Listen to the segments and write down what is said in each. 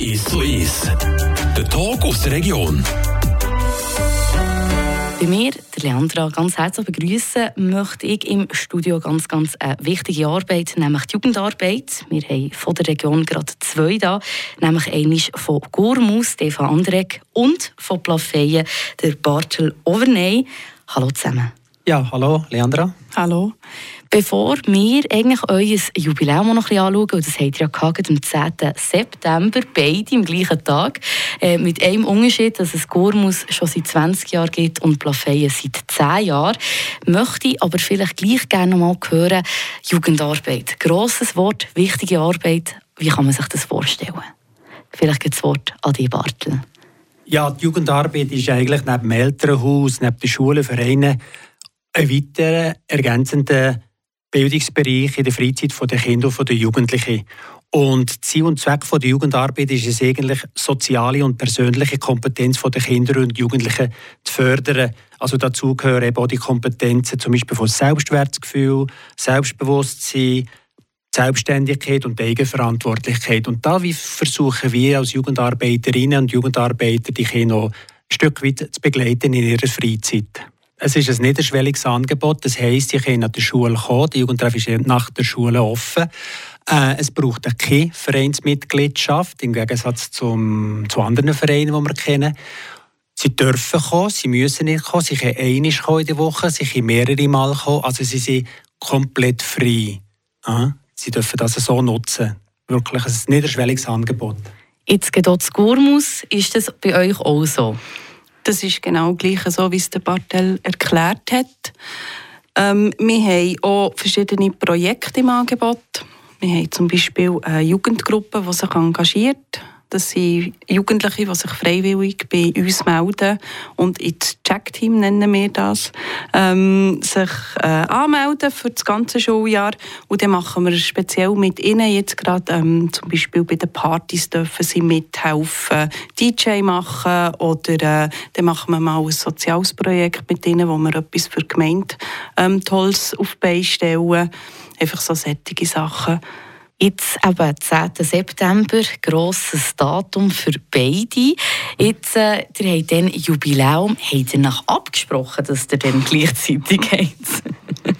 Ist so ist. Der Talk aus der Region. Bei mir, der Leandra, ganz herzlich begrüßen möchte ich im Studio ganz, ganz eine wichtige Arbeit, nämlich die Jugendarbeit. Wir haben von der Region gerade zwei da, nämlich einmal von Gormus, Eva Andrek, und von Plafeyen, der Bartel Overney. Hallo zusammen. Ja, hallo, Leandra. Hallo. Bevor wir eigentlich euer Jubiläum noch ein bisschen anschauen, und das habt ihr ja gehabt, am 10. September, beide am gleichen Tag, äh, mit einem Unterschied, dass es Gormus schon seit 20 Jahren gibt und Plafeyen seit 10 Jahren, möchte ich aber vielleicht gleich gerne noch mal hören, Jugendarbeit. Grosses Wort, wichtige Arbeit. Wie kann man sich das vorstellen? Vielleicht geht das Wort an die Bartel. Ja, die Jugendarbeit ist eigentlich neben dem Elternhaus, neben den Schulen, Vereinen ein weiterer ergänzender Bildungsbereich in der Freizeit der Kinder und der Jugendlichen. Und Ziel und Zweck der Jugendarbeit ist es eigentlich, soziale und persönliche Kompetenz der Kinder und Jugendlichen zu fördern. Also dazu gehören eben auch die Kompetenzen zum Beispiel von Selbstwertgefühl, Selbstbewusstsein, Selbstständigkeit und Eigenverantwortlichkeit. Und da versuchen wir als Jugendarbeiterinnen und Jugendarbeiter die Kinder ein Stück weit zu begleiten in ihrer Freizeit. Es ist ein niederschwelliges Angebot. Das heisst, sie können nach der Schule kommen. Die Jugendtreff ist nach der Schule offen. Äh, es braucht keine Vereinsmitgliedschaft, im Gegensatz zum, zu anderen Vereinen, die wir kennen. Sie dürfen kommen, sie müssen nicht kommen, sie können einmal kommen in der Woche, sie können mehrere Mal kommen. Also sie sind komplett frei. Sie dürfen das so nutzen. Wirklich ein niederschwelliges Angebot. Jetzt geht zu Gurmus. Ist das bei euch auch so? Das ist genau gleich so, wie es der Bartel erklärt hat. Ähm, wir haben auch verschiedene Projekte im Angebot. Wir haben zum Beispiel eine Jugendgruppe, die sich engagiert das sind Jugendliche, die sich freiwillig bei uns melden und ins Check-Team nennen wir das, ähm, sich äh, anmelden für das ganze Schuljahr. Und dann machen wir speziell mit ihnen jetzt gerade ähm, zum Beispiel bei den Partys dürfen sie mithelfen, DJ machen oder äh, dann machen wir mal ein soziales Projekt mit ihnen, wo wir etwas für die Gemeinde ähm, Tolles auf die Beine stellen. Einfach so solche Sachen. Jetzt eben 10. September, grosses Datum für beide. Jetzt, äh, ihr habt dann Jubiläum. Habt ihr nach abgesprochen, dass ihr dann gleichzeitig habt?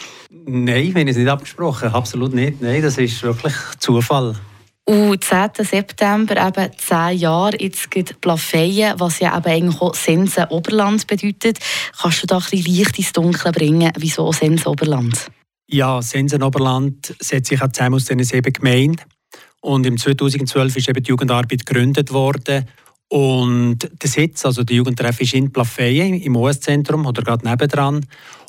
Nein, wir haben es nicht abgesprochen. Absolut nicht. Nein, das ist wirklich Zufall. Und 10. September, eben 10 Jahre, jetzt geht Plafeyen, was ja eben eigentlich auch Sense Oberland bedeutet. Kannst du da ein bisschen Licht ins Dunkle bringen? Wieso Sense Oberland? Ja, Sensenoberland setzt sich zusammen aus diesen sieben Gemeinden. Und im 2012 ist eben die Jugendarbeit gegründet worden. Und der Sitz, also der Jugendtreff, ist in Plafeyen im OS-Zentrum oder gerade nebendran.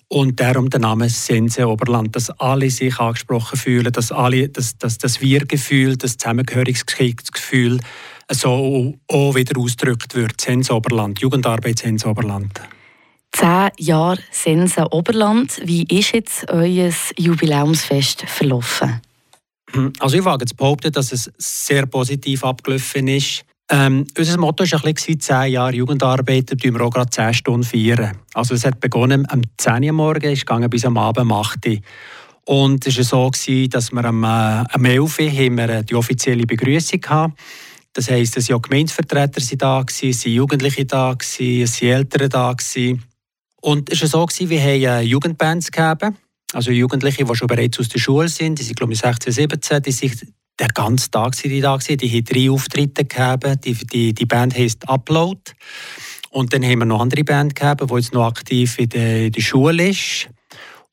Und darum der Name Sense Oberland, dass alle sich angesprochen fühlen, dass alle, dass, dass das Wir-Gefühl, das Zusammengehörigkeitsgefühl so auch wieder ausgedrückt wird. Sense Oberland, Jugendarbeit Sense Oberland. Zehn Jahre Sense Oberland. Wie ist jetzt euer Jubiläumsfest verlaufen? Also ich wage zu behaupten, dass es sehr positiv abgelaufen ist. Ähm, unser Motto war ein bisschen 10 Jahre Jugendarbeit, da wir auch gerade 10 Stunden feiern. Also es hat begonnen am 10 Uhr morgens, ist bis am Abend um 8 Uhr. Und es war so, dass wir am, äh, am 11 Uhr wir die offizielle Begrüßung hatten. Das heisst, es waren Gemeindevertreter da, es waren Jugendliche da, es waren Eltern da. Und es war so, wir haben Jugendbands gegeben, also Jugendliche, die schon bereits aus der Schule sind, die sind glaube ich 16, 17, die sind den ganzen Tag die da gewesen. Die haben drei Auftritte gegeben. Die, die, die Band heisst Upload. Und dann haben wir noch andere Band gegeben, die jetzt noch aktiv in der, in der Schule ist.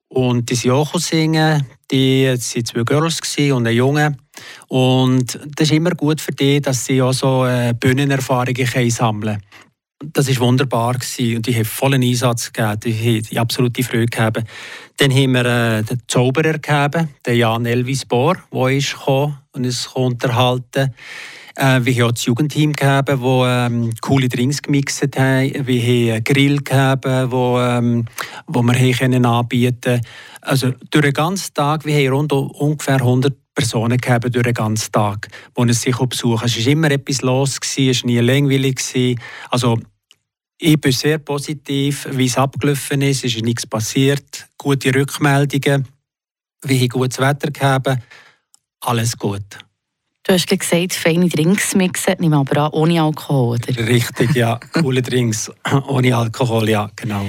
Und die sind auch singen. Die waren zwei Girls und ein Junge. Und das ist immer gut für die, dass sie auch so äh, Bühnenerfahrungen sammeln können das war wunderbar und ich habe vollen Einsatz gegeben, ich habe absolute Freude gehabt. Dann haben wir äh, den Zauberer gegeben, den Jan Elvis Bohr, der ist gekommen und uns unterhalten äh, Wir haben auch das Jugendteam gegeben, das ähm, coole Drinks gemixt hat. Wir haben einen Grill gegeben, wo, ähm, wo wir haben anbieten Also durch den ganzen Tag, wir haben rund ungefähr 100 Personen gegeben durch den ganzen Tag, die uns sich besuchen. Es war immer etwas los, es war nie langweilig. Also, ich bin sehr positiv, wie es abgelaufen ist. Es ist nichts passiert. Gute Rückmeldungen. Wir haben gutes Wetter gehabt. Alles gut. Du hast gesagt, feine Drinks mixen, nehmen aber an, ohne Alkohol, oder? Richtig, ja. Coole Drinks ohne Alkohol, ja, genau.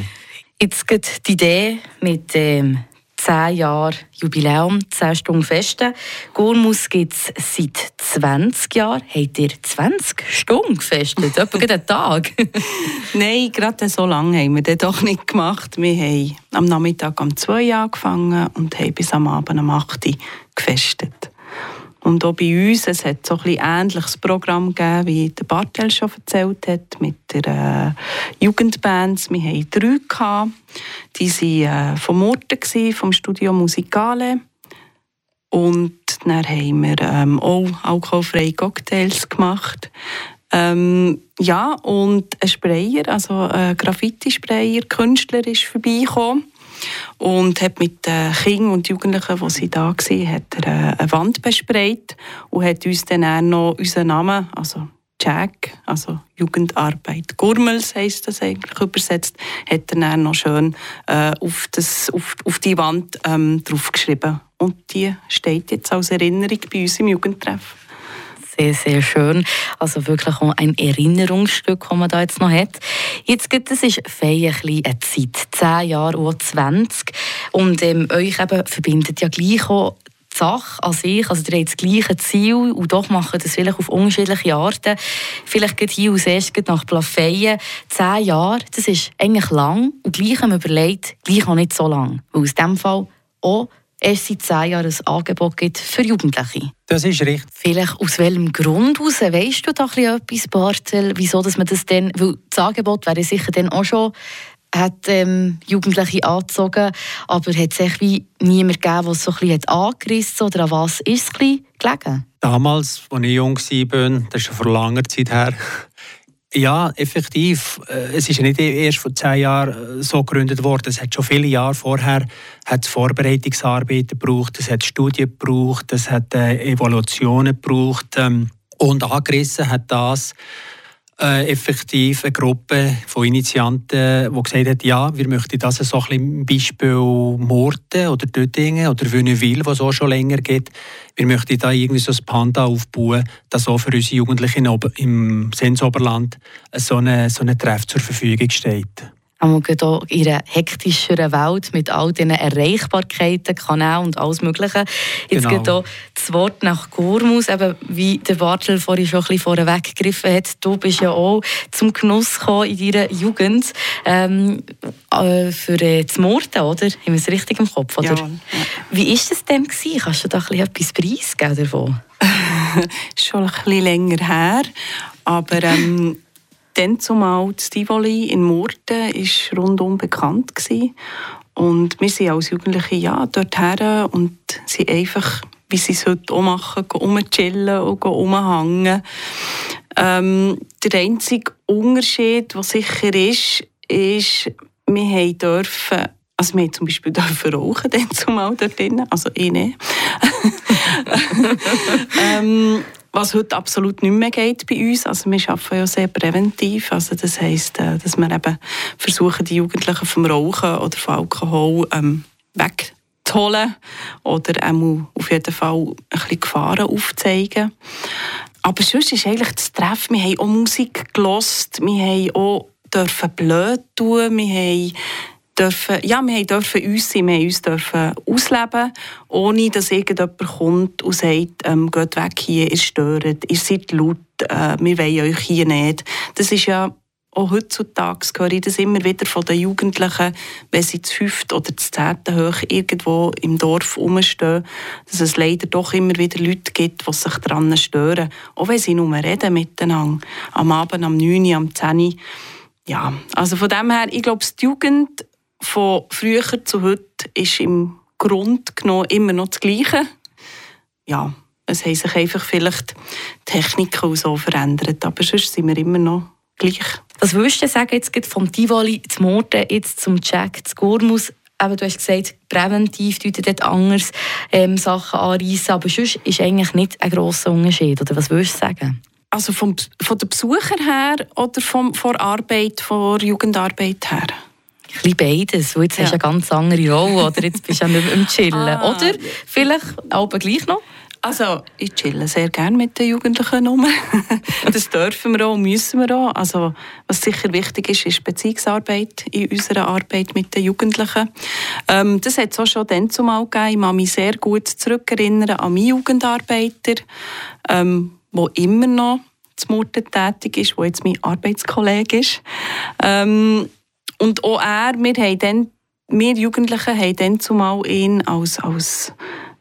Jetzt geht die Idee mit dem 10 Jahre Jubiläum, 10 Stunden Feste. Gurmus gibt es seit 20 Jahren. Habt ihr 20 Stunden gefestet? Etwa einen Tag? Nein, gerade so lange haben wir das doch nicht gemacht. Wir haben am Nachmittag um 2 Uhr angefangen und haben bis am Abend um 8 Uhr gefestet. Und auch bei uns, es hat so ein ähnliches Programm gegeben, wie der Bartel schon erzählt hat, mit der äh, Jugendbands. Wir hatten drei. Gehabt. Die waren äh, vom Murten, vom Studio Musicale. Und dann haben wir ähm, auch alkoholfreie Cocktails gemacht. Ähm, ja, und ein Sprayer, also ein Graffiti-Sprayer, Künstler ist vorbeigekommen und hat mit den Kindern und Jugendlichen, die sie da waren, hat er äh, eine Wand besprayt und hat uns dann auch noch unseren Namen, also Jack, also Jugendarbeit Gurmels heisst das eigentlich übersetzt, hat er dann noch schön äh, auf, das, auf, auf die Wand ähm, draufgeschrieben. Und die steht jetzt als Erinnerung bei uns im Jugendtreff sehr, sehr schön. Also wirklich auch ein Erinnerungsstück, das man da jetzt noch hat. Jetzt gibt es ist eine Zeit, zehn Jahre oder 20. Und ähm, euch eben verbindet ja gleich auch die Sache an sich, also ihr habt das gleiche Ziel und doch machen das vielleicht auf unterschiedliche Arten. Vielleicht geht hier als erstes nach Plafeyen. Zehn Jahre, das ist eigentlich lang und gleich haben wir überlegt, gleich auch nicht so lang. Weil aus dem Fall auch es seit zehn Jahren ein Angebot gibt für Jugendliche. Das ist richtig. Vielleicht aus welchem Grund heraus? Weißt du da etwas, Bartel, wieso dass man das denn, weil das Angebot wäre sicher dann auch schon hat ähm, Jugendliche angezogen, aber hat es wie niemand gegeben, der es so ein bisschen angerissen oder an was ist es gelegen? Damals, als ich jung war, das ist schon vor langer Zeit her, ja, effektiv. Äh, es ist ja nicht erst vor zehn Jahren äh, so gegründet worden. Es hat schon viele Jahre vorher hat Vorbereitungsarbeiten gebraucht, es hat Studien gebraucht, es hat äh, Evaluationen gebraucht. Ähm, und angerissen hat das äh, effektiv eine Gruppe von Initianten, die gesagt hat, ja, wir möchten das so ein bisschen Beispiel Morten oder Döttingen oder Wünnewil, was auch schon länger geht. Wir möchten da irgendwie so ein Panda aufbauen, das auch für unsere Jugendlichen im Sensoberland so eine, so Treff zur Verfügung steht auch in einer hektischeren Welt mit all diesen Erreichbarkeiten, Kanälen und alles Mögliche. Jetzt genau. geht auch das Wort nach Gormus, eben wie der Bartel vorhin schon ein bisschen vorweg gegriffen hat. Du bist ja auch zum Genuss gekommen in deiner Jugend ähm, äh, für äh, das Morden, oder? Haben wir es richtig im Kopf? Oder? Ja. Wie war das denn? Gewesen? Kannst du da ein etwas preisgeben davon? schon ein bisschen länger her, aber... Ähm, dann zumal das Tivoli in Murten war rundum bekannt. Gewesen. Und wir sind als Jugendliche ja, dorthin und sind einfach, wie sie es heute auch machen, rumchillen und rumhängen. Ähm, der einzige Unterschied, der sicher ist, ist, wir dürfen also wir zum Beispiel dürfen rauchen, dann zumal dort drin, also ich nicht. ähm, was heute absolut nicht mehr geht bei uns. Also wir arbeiten ja sehr präventiv. Also das heisst, äh, dass wir eben versuchen, die Jugendlichen vom Rauchen oder vom Alkohol ähm, wegzuholen oder auf jeden Fall ein bisschen Gefahren aufzeigen. Aber sonst ist eigentlich das Treffen, wir haben auch Musik gelost, wir haben auch dürfen blöd tun, wir haben dürfen, ja, wir dürfen uns sein, wir uns dürfen ausleben, ohne dass irgendjemand kommt und sagt, ähm, geht weg hier, ihr stört, ihr seid laut, äh, wir wollen euch hier nicht. Das ist ja auch heutzutage höre ich das immer wieder von den Jugendlichen, wenn sie zu fünft oder zu zehnten hoch irgendwo im Dorf rumstehen, dass es leider doch immer wieder Leute gibt, die sich daran stören. Auch wenn sie nur reden miteinander. Am Abend, am 9, am 10. Ja, also von dem her, ich glaube, die Jugend von früher zu heute ist im Grund genommen immer noch das Gleiche. Ja, es haben sich einfach vielleicht Techniken so verändert, aber sonst sind wir immer noch gleich. Was würdest du sagen, jetzt vom Tivoli zum Morden, jetzt zum Jack, zu Gormus? Aber du hast gesagt, präventiv tun dort anders ähm, Sachen anreissen, aber sonst ist eigentlich nicht ein grosser Unterschied. Oder was würdest du sagen? Also vom, von den Besuchern her oder vom, von Arbeit, von Jugendarbeit her? Ein beides. Und jetzt ja. hast du eine ganz andere Rolle. Oder jetzt bist du ja nicht im Chillen. Ah. Oder vielleicht aber gleich noch? Also, ich chille sehr gerne mit den Jugendlichen rum. das dürfen wir auch, müssen wir auch. Also, was sicher wichtig ist, ist Beziehungsarbeit in unserer Arbeit mit den Jugendlichen. Ähm, das hat es auch schon dann zumal gegeben. Ich kann mich sehr gut zurückerinnern an meinen Jugendarbeiter, ähm, der immer noch zu Murten tätig ist, der jetzt mein Arbeitskollege ist. Ähm, und auch er, wir, haben dann, wir Jugendlichen haben dann zumal ihn als, als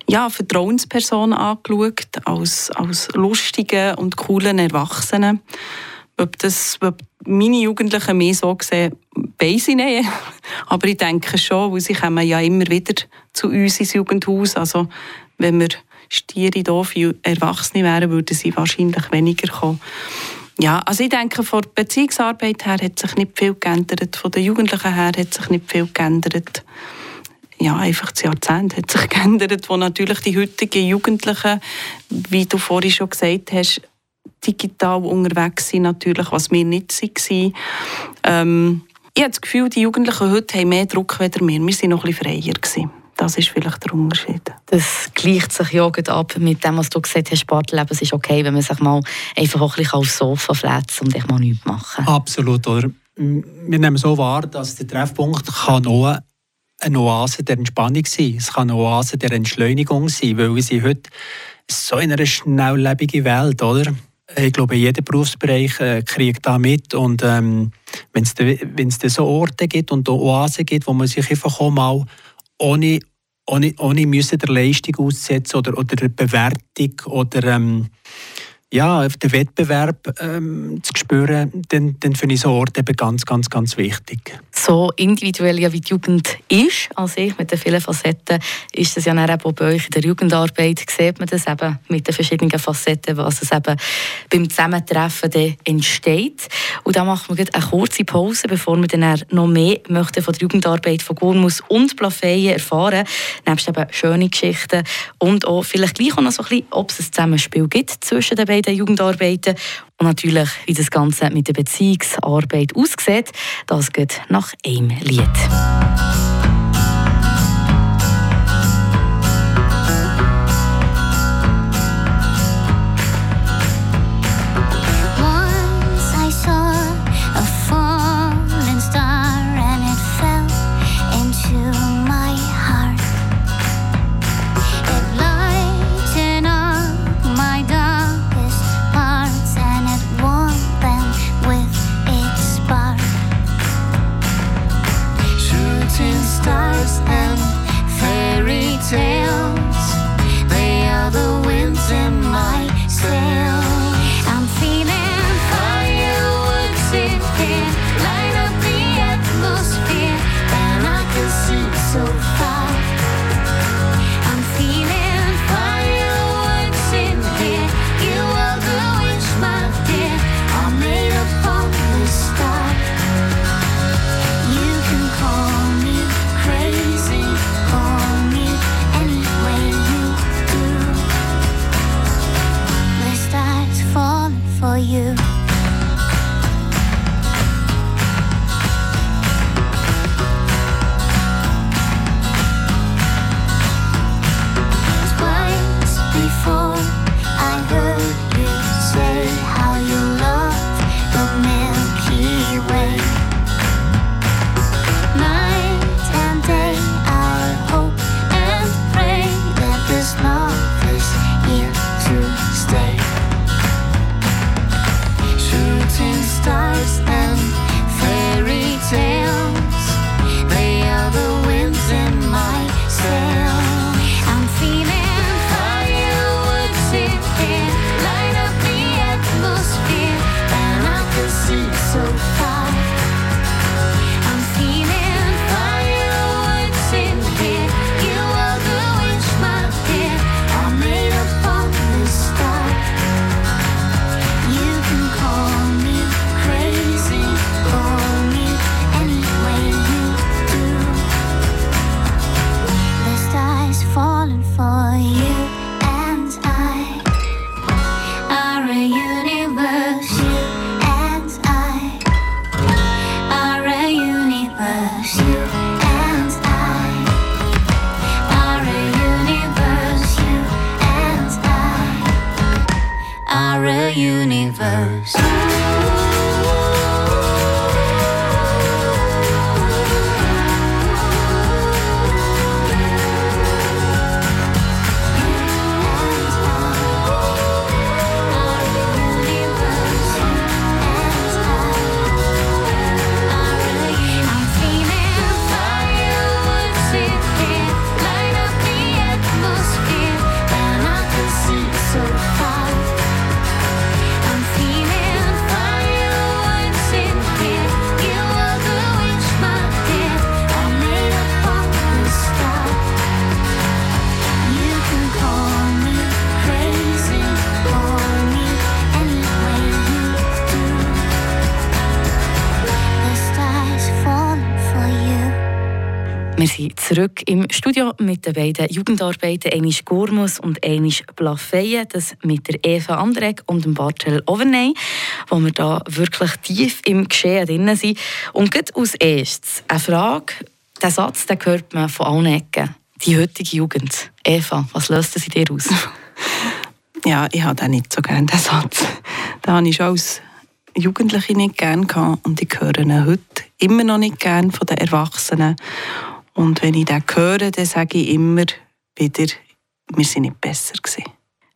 ja, Vertrauensperson angeschaut, als, als lustigen und coolen Erwachsenen. Ob, das, ob meine Jugendlichen mehr so sehen, weiß ich nicht. Aber ich denke schon, weil sie kommen ja immer wieder zu uns ins Jugendhaus. Also, wenn wir stiere, doofe Erwachsene wären, würden sie wahrscheinlich weniger kommen. Ja, also ich denke, von der Beziehungsarbeit her hat sich nicht viel geändert, von den Jugendlichen her hat sich nicht viel geändert ja, einfach das Jahrzehnt hat sich geändert, wo natürlich die heutigen Jugendlichen, wie du vorhin schon gesagt hast, digital unterwegs sind, natürlich, was wir nicht waren. Ähm, ich habe das Gefühl, die Jugendlichen heute haben mehr Druck als wir. Wir waren noch ein bisschen freier. Das ist vielleicht der Unterschied. Das gleicht sich ja ab mit dem, was du gesagt hast, Sportleben. Es ist okay, wenn man sich mal einfach auch ein bisschen aufs Sofa flätzt und ich mal nichts machen Absolut, oder? Wir nehmen so wahr, dass der Treffpunkt kann auch eine Oase der Entspannung sein. Es kann eine Oase der Entschleunigung sein, weil wir sind heute so in einer schnelllebigen Welt, oder? Ich glaube, jeder Berufsbereich äh, kriegt da mit und ähm, wenn es da so Orte gibt und Oasen gibt, wo man sich einfach auch mal ohne, ohne, ohne müssen der Leistung aussetzen oder, oder der Bewertung oder ähm, ja, den Wettbewerb ähm, zu spüren, dann, dann finde ich so Orte eben ganz, ganz, ganz wichtig. So individuell ja wie die Jugend ist, als ich mit den vielen Facetten, ist das ja dann eben bei euch in der Jugendarbeit, sieht man das eben mit den verschiedenen Facetten, was es eben beim Zusammentreffen dann entsteht. Und da machen wir eine kurze Pause, bevor wir dann noch mehr möchten von der Jugendarbeit von Gurmus und Plafeyen erfahren, nebst eben schöne Geschichten und auch vielleicht gleich auch noch so ein bisschen, ob es ein Zusammenspiel gibt zwischen den beiden Jugendarbeiten und natürlich, wie das Ganze mit der Beziehungsarbeit aussieht, das geht nach einem Lied. Wir sind zurück im Studio mit den beiden Jugendarbeiten, einisch Gormus und einisch Plafeyen, das mit der Eva Andrek und dem Bartel Overney, wo wir da wirklich tief im Geschehen drin sind. Und gerade als erstes eine Frage, der Satz, den hört man von allen Ecken. Die heutige Jugend. Eva, was löst das in dir aus? Ja, ich habe den nicht so gerne, den Satz. Den habe ich schon als Jugendliche nicht gerne gehabt und ich höre ihn heute immer noch nicht gerne von den Erwachsenen. Und wenn ich den höre, dann sage ich immer wieder, wir sind nicht besser gewesen.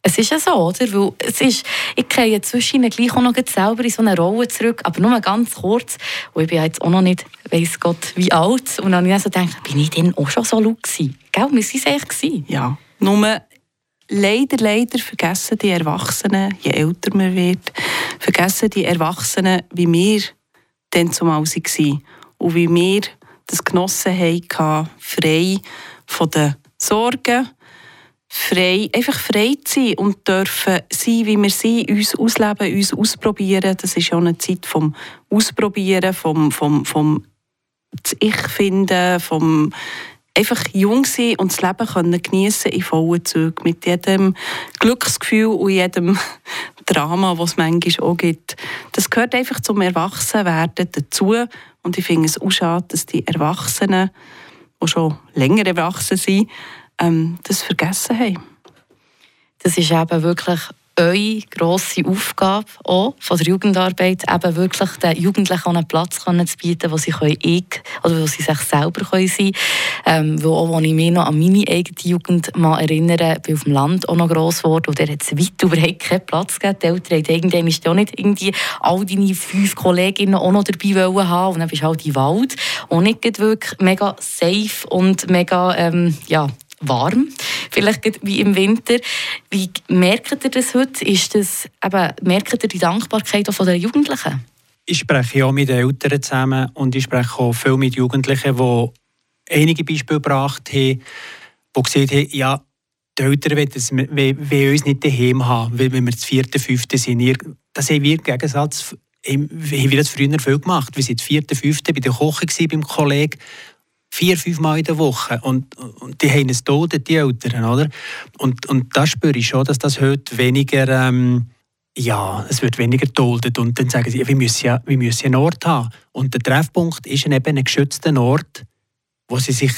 Es ist ja so, oder? Weil es ist, ich gehe zwischen gleich auch noch selber in so eine Rolle zurück, aber nur ganz kurz. Und ich bin ja jetzt auch noch nicht, weiss Gott, wie alt. Und dann habe ich so gedacht, bin ich denn auch schon so laut gewesen? Gell, wir waren es echt. gewesen. Ja, nur leider, leider vergessen die Erwachsenen, je älter man wird, vergessen die Erwachsenen, wie wir dann zumal waren und wie wir das genossen haben, frei von den Sorgen, frei, einfach frei zu sein und dürfen sein, wie wir sind, uns ausleben, uns ausprobieren. Das ist ja eine Zeit vom Ausprobieren, vom, vom, vom Ich finden, vom einfach jung sein und das Leben können geniessen in vollen Zügen mit jedem Glücksgefühl und jedem Drama, was es manchmal auch gibt. Das gehört einfach zum Erwachsenwerden dazu und ich finde es auch schade, dass die Erwachsenen, die schon länger erwachsen sind, ähm, das vergessen haben. Das ist eben wirklich eure grosse Aufgabe auch von der Jugendarbeit, eben wirklich den Jugendlichen auch einen Platz zu bieten, wo sie können ich oder wo sie sich selber können sein können. Ähm, auch, als ich mich noch an meine eigene Jugend mal erinnere, bin auf dem Land auch noch gross geworden und der hat es weit überhaupt keinen Platz gegeben. Die Eltern haben irgendwann ja nicht irgendwie all deine fünf Kolleginnen auch noch dabei wollen haben und dann bist du halt im Wald und nicht wirklich mega safe und mega, ähm, ja, warm, vielleicht wie im Winter. Wie merkt ihr das heute? Ist das, eben, merkt ihr die Dankbarkeit auch von den Jugendlichen? Ich spreche auch mit den Eltern zusammen und ich spreche auch viel mit Jugendlichen, die einige Beispiele gebracht haben, die gesagt haben, ja, die Eltern wollen, uns nicht daheim haben, weil wenn wir das vierte, fünfte sind. Das haben wir im Gegensatz, haben wir das früher viel gemacht. Wir sind das vierte, fünfte bei der Koche beim Kollegen vier, fünf Mal in der Woche. Und, und die haben es todet, die Eltern, oder? Und, und da spüre ich schon, dass das heute weniger, ähm, ja, es wird weniger geduldet. Und dann sagen sie, wir müssen ja, wir müssen einen Ort haben. Und der Treffpunkt ist eben ein geschützter Ort, wo sie sich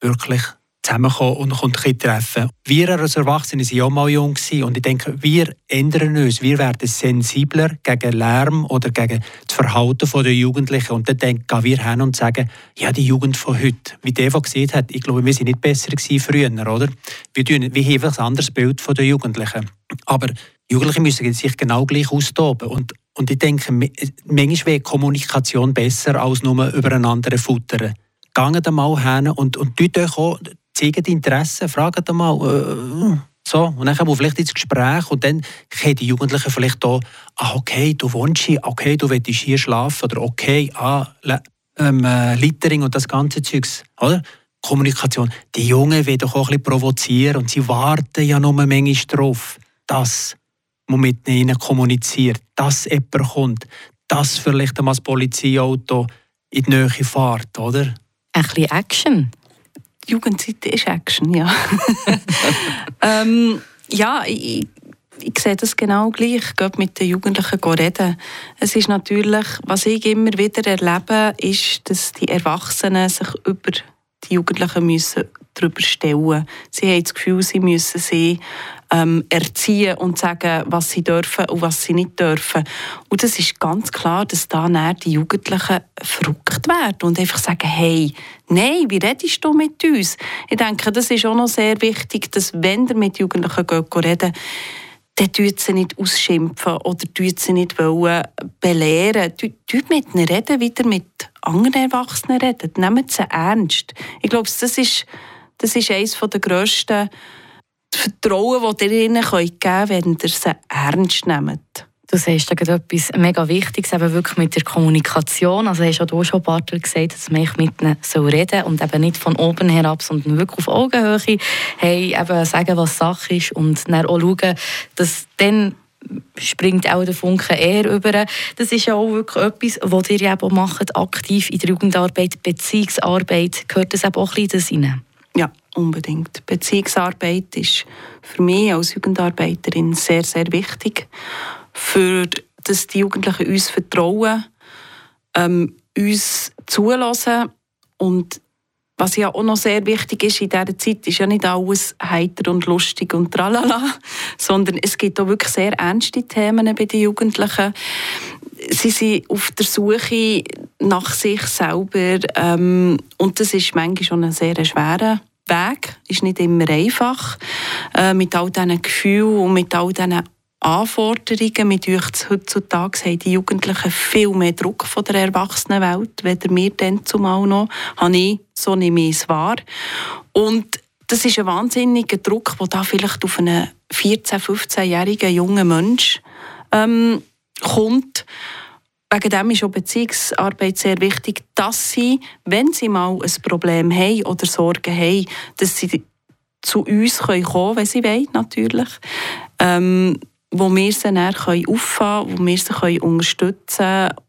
wirklich zusammenkommen und und können treffen Wir als Erwachsene waren auch mal jung und ich denke, wir ändern uns, wir werden sensibler gegen Lärm oder gegen das Verhalten der Jugendlichen und dann denken, gehen wir hin und sagen, ja, die Jugend von heute, wie der, der gesehen hat, ich glaube, wir sind nicht besser gewesen früher, oder? Wir, tun, wir haben ein anderes Bild von den Jugendlichen. Aber Jugendliche müssen sich genau gleich austoben und und ich denke, manchmal wäre Kommunikation besser als nur übereinander futtern. Geht mal hin und, und euch auch, zeigt Interesse, fragt mal, äh, so, und dann kommen wir vielleicht ins Gespräch und dann können die Jugendlichen vielleicht auch, ah, okay, du wohnst hier, okay, du willst hier schlafen oder okay, ah, ähm, äh, Littering und das ganze Zeugs, oder? Kommunikation. Die Jungen wollen doch auch ein bisschen provozieren und sie warten ja nur manchmal drauf, dass man mit ihnen kommuniziert, dass jemand kommt, dass vielleicht einmal das Polizeiauto in die Nähe fährt, oder? Ein bisschen Action. Die Jugendzeit ist Action, ja. ähm, ja, ich, ich sehe das genau gleich. Ich gehe mit den Jugendlichen reden. Es ist natürlich, was ich immer wieder erlebe, ist, dass die Erwachsenen sich über die Jugendlichen müssen darüber stellen. Sie haben das Gefühl, sie müssen sie ähm, erziehen und sagen, was sie dürfen und was sie nicht dürfen. Und das ist ganz klar, dass da dann die Jugendlichen verrückt werden und einfach sagen, hey, nein, wie redest du mit uns? Ich denke, das ist auch noch sehr wichtig, dass wenn ihr mit Jugendlichen geht, reden dann tut sie nicht ausschimpfen oder tut sie nicht wollen belehren. Tut mit ihnen reden, wieder mit anderen Erwachsenen reden. Nehmt sie ernst. Ich glaube, das ist, das ist eines der grössten Vertrauen, das ihr ihnen geben könnt, wenn ihr sie ernst nehmt. Du sagst da etwas mega Wichtiges, eben wirklich mit der Kommunikation. Also hast du auch schon Bartel gesagt, dass man mit ihnen so reden soll und eben nicht von oben herab, sondern wirklich auf Augenhöhe hey, eben sagen, was Sache ist und dann auch schauen, dass dann springt auch der Funke eher über. Das ist ja auch wirklich etwas, was ihr eben auch macht, aktiv in der Jugendarbeit, Beziehungsarbeit. Gehört das eben auch ein bisschen rein? Ja, unbedingt. Beziehungsarbeit ist für mich als Jugendarbeiterin sehr, sehr wichtig für dass die Jugendlichen uns vertrauen, ähm, uns zulassen und was ja auch noch sehr wichtig ist in dieser Zeit, ist ja nicht alles heiter und lustig und tralala, sondern es gibt auch wirklich sehr ernste Themen bei den Jugendlichen. Sie sind auf der Suche nach sich selber ähm, und das ist manchmal schon ein sehr schwerer Weg, ist nicht immer einfach, äh, mit all diesen Gefühlen und mit all diesen Anforderungen. Mit euch heutzutage haben die Jugendlichen viel mehr Druck von der Erwachsenenwelt, weder wir dann zumal noch. Habe ich, so nehme ich es wahr. Und das ist ein wahnsinniger Druck, der da vielleicht auf einen 14-, 15-jährigen jungen Mensch ähm, kommt. Wegen dem ist auch Beziehungsarbeit sehr wichtig, dass sie, wenn sie mal ein Problem haben oder Sorgen haben, dass sie zu uns kommen können, wenn sie wollen, natürlich. Ähm, wo wir sie dann auffangen können, wo wir sie unterstützen können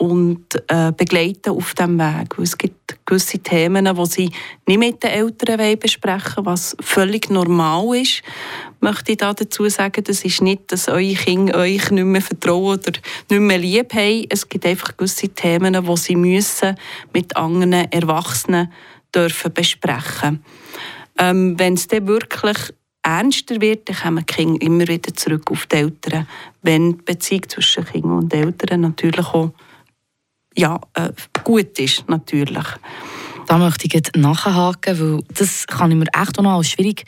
und äh, begleiten auf diesem Weg. Es gibt gewisse Themen, die sie nicht mit den Eltern besprechen wollen, was völlig normal ist. Möchte ich da dazu sagen, das ist nicht, dass eure Kinder euch nicht mehr vertrauen oder nicht mehr lieb haben. Es gibt einfach gewisse Themen, die sie müssen mit anderen Erwachsenen dürfen besprechen ähm, Wenn es dann wirklich ernster wird, dann kommen die Kinder immer wieder zurück auf die Eltern, wenn die Beziehung zwischen Kindern und Eltern natürlich auch ja, äh, gut ist. Natürlich. Da möchte ich jetzt nachhaken, weil das kann ich mir echt auch noch als schwierig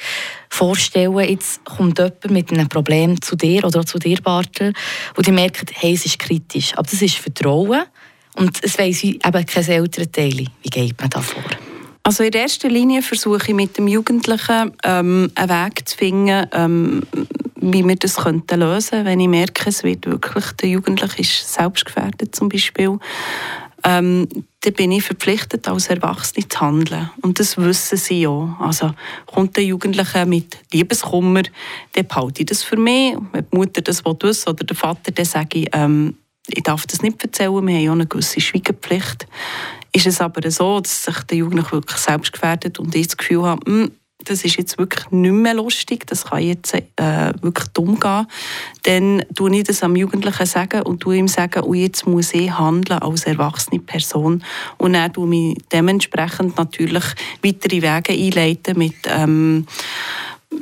vorstellen. Jetzt kommt jemand mit einem Problem zu dir oder zu dir, Bartel, und die merkt, hey, es ist kritisch. Aber das ist Vertrauen und es weiss eben kein Elternteil. Wie geht man da vor? Also in erster Linie versuche ich mit dem Jugendlichen ähm, einen Weg zu finden, ähm, wie wir das könnten lösen könnten, wenn ich merke, es wird wirklich, der Jugendliche ist selbstgefährdet zum Beispiel. Ähm, dann bin ich verpflichtet, als Erwachsene zu handeln. Und das wissen sie auch. Also kommt der Jugendliche mit Liebeskummer, dann behalte ich das für mich. Wenn die Mutter das wissen oder der Vater, dann sage ich, ähm, ich darf das nicht erzählen, wir haben ja eine gewisse Schweigepflicht ist es aber so, dass sich der Jugendliche wirklich selbst gefährdet und ich das Gefühl habe, hm, das ist jetzt wirklich nicht mehr lustig, das kann jetzt äh, wirklich dumm gehen, dann tue ich das am Jugendlichen sagen und tue ihm sagen, oh, jetzt muss ich handeln als erwachsene Person und dann tue ich dementsprechend natürlich weitere Wege einleiten mit ähm,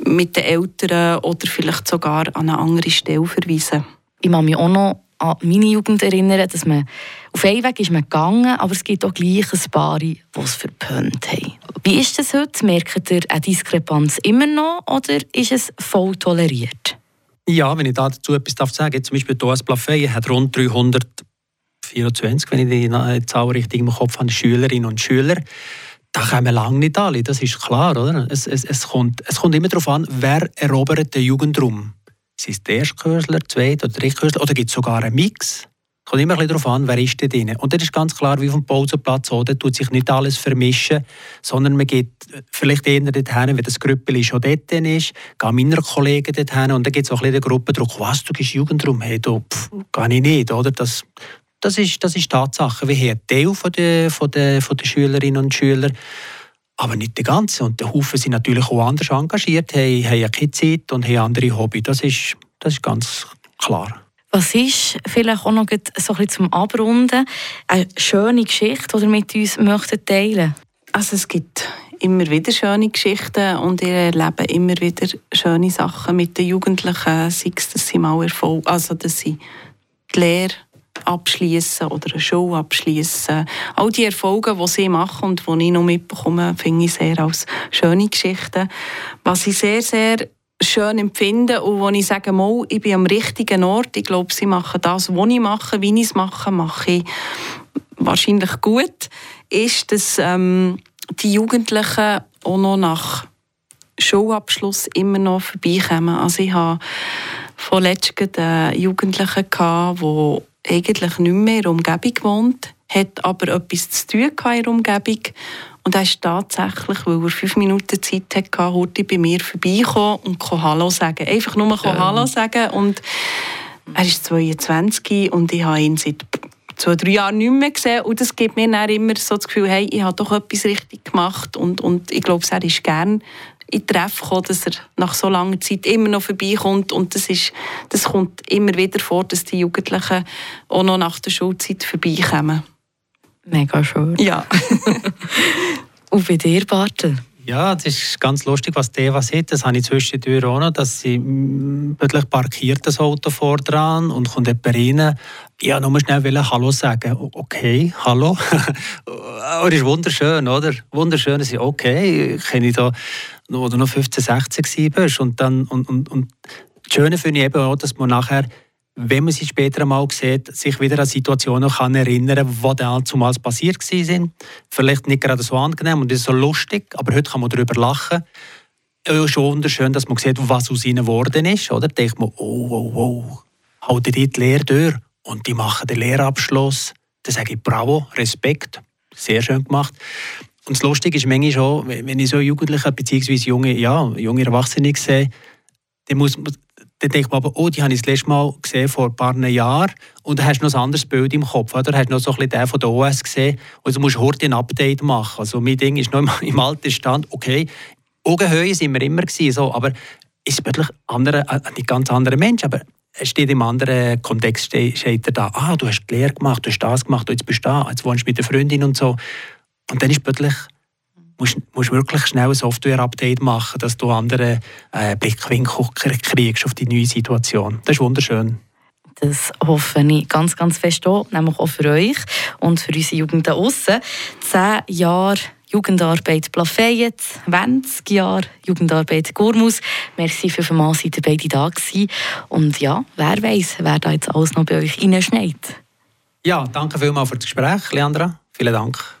mit den Eltern oder vielleicht sogar an eine andere Stelle verweisen. Ich kann mich auch noch an meine Jugend erinnern, dass man auf einen Weg ist man gegangen, aber es gibt auch gleich ein paar, die es verpönt haben. Wie ist das heute? Merkt ihr eine Diskrepanz immer noch oder ist es voll toleriert? Ja, wenn ich dazu etwas sagen darf, zum Beispiel Thomas Plafey hat rund 324, wenn ich die Zahl richtig im Kopf habe, Schülerinnen und Schüler. Da kommen lange nicht alle, das ist klar, oder? Es, es, es, kommt, es kommt immer darauf an, wer erobert den Jugendraum. Sind es der Erstkürzler, Zweit- oder Drittkürzler oder gibt es sogar einen Mix? Kommt immer ein darauf an, wer ist da drin. Und das ist ganz klar, wie dem Pausenplatz auch, da tut sich nicht alles vermischen, sondern man geht vielleicht eher dorthin, wenn das Grüppel schon dort ist, gehen meine Kollegen dorthin und dann gibt es auch ein bisschen den Gruppendruck, was, du gehst Jugendrum, hey, pff, kann ich nicht, oder? Das, das ist, das ist Tatsache. Wir haben einen Teil von der, von der, von der Schülerinnen und Schüler, aber nicht die ganze. Und der Haufen sind natürlich auch anders engagiert, haben, haben keine Zeit und haben andere Hobbys. Das ist, das ist ganz klar. Was ist vielleicht auch noch so ein bisschen zum Abrunden eine schöne Geschichte, die ihr mit uns möchtet teilen Also es gibt immer wieder schöne Geschichten und ihr erleben immer wieder schöne Sachen mit den Jugendlichen, sei es, dass sie mal Erfolg, also dass sie die Lehre abschließen oder eine Show abschließen. All die Erfolge, die sie machen und die ich noch mitbekomme, finde ich sehr als schöne Geschichten. Was ich sehr, sehr schön empfinde und wo ich sage, mal, ich bin am richtigen Ort. Ich glaube, sie machen das, was ich mache, wie ich es mache, mache ich wahrscheinlich gut, ist, dass ähm, die Jugendlichen auch noch nach Schulabschluss immer noch vorbeikommen. Also ich habe vorletzt einen Jugendlichen gehabt, der eigentlich nicht mehr in der Umgebung wohnt, hat aber etwas zu tun in der Umgebung. Und er ist tatsächlich, weil er fünf Minuten Zeit hatte, heute bei mir vorbeikommen und Hallo sagen. Einfach nur kann Hallo sagen und er ist 22 und ich habe ihn seit zwei, drei Jahren nicht mehr gesehen. Und das gibt mir dann immer so das Gefühl, hey, ich habe doch etwas richtig gemacht und, und ich glaube, er ist gern in Treff gekommen, dass er nach so langer Zeit immer noch vorbeikommt und das, ist, das kommt immer wieder vor, dass die Jugendlichen auch noch nach der Schulzeit vorbeikommen. Mega schön. Ja. Und bei dir, Bartel? Ja, das ist ganz lustig, was die Eva sieht. Das habe ich zwischendurch auch noch, dass sie mm, plötzlich parkiert das Auto vor dran und kommt jemand rein. Ja, nur schnell will Hallo sagen. Okay, Hallo. Aber das ist wunderschön, oder? Wunderschön, dass ich, okay, kenne ich da, du noch 15, 16 warst. Und dann, und, und, und das Schöne finde ich eben auch, dass man nachher wenn man sie später einmal sieht, sich wieder an Situationen kann erinnern kann, die dann zumals passiert sind. Vielleicht nicht gerade so angenehm und ist so lustig, aber heute kann man darüber lachen. Ja, schon wunderschön, dass man sieht, was aus ihnen geworden ist. Oder? Da denkt man, oh, oh, oh, halten die die Lehre durch und die machen den Lehrabschluss. Dann sage ich Bravo, Respekt, sehr schön gemacht. Und das Lustige ist manchmal schon, wenn ich so Jugendliche bzw. junge, ja, junge Erwachsene sehe, dann, muss dann denkt man aber, oh, die habe ich das letzte Mal gesehen vor ein paar Jahren und dann hast du noch ein anderes Bild im Kopf. Oder? Du hast noch so ein bisschen den von der OS gesehen und du musst heute ein Update machen. Also mein Ding ist noch im, im alten Stand, okay, Augenhöhe sind wir immer gewesen, so, aber es ist wirklich andere, ein nicht ganz anderer Mensch, aber es steht im anderen Kontext ste- steht er da, ah, du hast die Lehre gemacht, du hast das gemacht, jetzt bist du da, jetzt wohnst du mit der Freundin und so. Und dann ist plötzlich musst musst wirklich schnell ein Software-Update machen, dass du andere äh, Blickwinkel kriegst auf die neue Situation. Das ist wunderschön. Das hoffe ich ganz, ganz fest auch, nämlich auch für euch und für unsere Jugend da aussen. Zehn Jahre Jugendarbeit Plafayette, 20 Jahre Jugendarbeit Gurmus. Merci für vielmals, seid ihr beide da gewesen. Und ja, wer weiß, wer da jetzt alles noch bei euch reinschneit. Ja, danke vielmals für das Gespräch, Leandra. Vielen Dank.